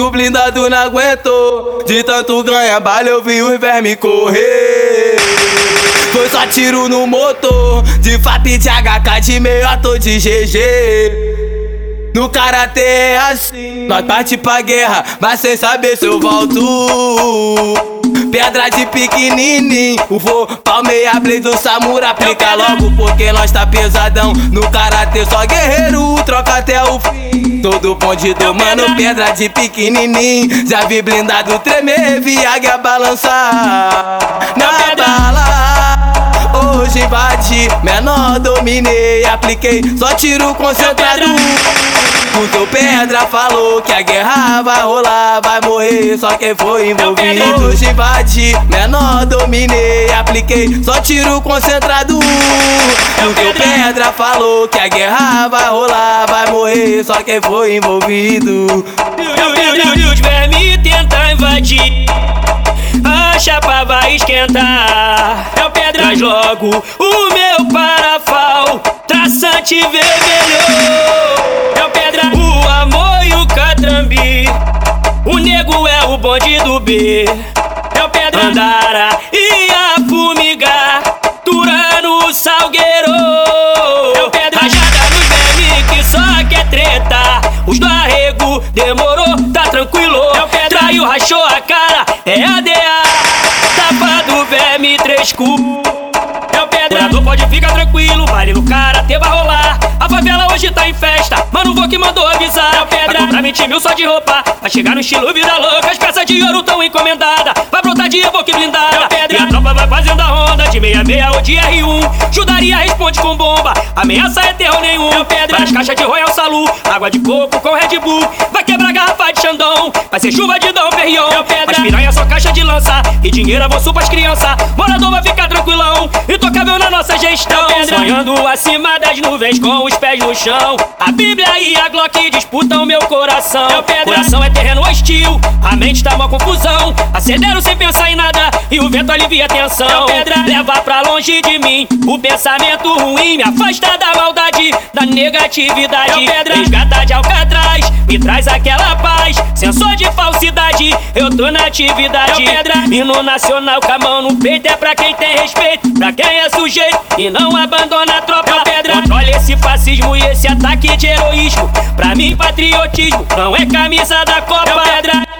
que o blindado não aguentou. De tanto ganhar bala, eu vi os vermes correr. Foi só tiro no motor, de e de HK, de meia tô de GG. No karatê é assim, nós parte pra guerra, mas sem saber se eu volto. Pedra de pequenininho, vou palmeia blade do samurai Aplica logo porque nós tá pesadão No karatê só guerreiro, troca até o fim Todo bonde do mano, pedra de pequenininho. Já vi blindado tremer, vi águia balançar Na bala. Hoje invadi, menor dominei Apliquei, só tiro concentrado o Pedra falou que a guerra vai rolar, vai morrer só quem foi envolvido. Hoje invadi, menor dominei, apliquei só tiro concentrado. O Pedra falou que a guerra vai rolar, vai morrer só quem foi envolvido. Os vermes tentar invadir, a chapa vai esquentar. É o Pedra, logo o meu parafal, traçante vermelho. Bonde do B. É o Pedra Andara e a Fumigar, Turano o Salgueiro. É o Pedra Rajada nos verme que só quer treta. Os do arrego demorou, tá tranquilo. É o Pedra Traiu, rachou a cara, é a DA. Tapa do verme, três cu. É o Pedra Curador pode ficar tranquilo, vale no cara, te vai rolar. A favela hoje tá em festa, mano, vou que mandou avisar. O Pedra comprar 20 mil só de roupa, vai chegar no estilo vida louca. As peças de ouro tão encomendada, vai brotar de evoque blindada. E a tropa vai fazendo a ronda de 66 ou de R1. Judaria responde com bomba, ameaça é terror nenhum. Várias caixas de Royal Salu, água de coco com Red Bull. Vai quebrar garrafa de Xandão, vai ser chuva de Dom Perrion. As piranha só caixa de lança, e dinheiro avanço pras crianças. Morador vai ficar tranquilão, intocável na nossa gestão. Sonhando acima das nuvens com os pés no chão. A Bíblia e a Glock disputam meu coração. Coração é terreno hostil, a mente tá uma confusão. Acelero sem pensar em nada e o vento alivia a tensão. Leva pra longe de mim o pensamento ruim. Me afasta da maldade, da negatividade. Resgata de Alcatraz, me traz aquela paz. Sensor de falsidade, eu tô na atividade. Hino nacional com a mão no peito é pra quem tem respeito, pra quem é sujeito e não abandona a tropa. Controle esse fascismo e esse ataque de heroísmo. Pra mim, patriotismo não é camisa da Copa. É pedra.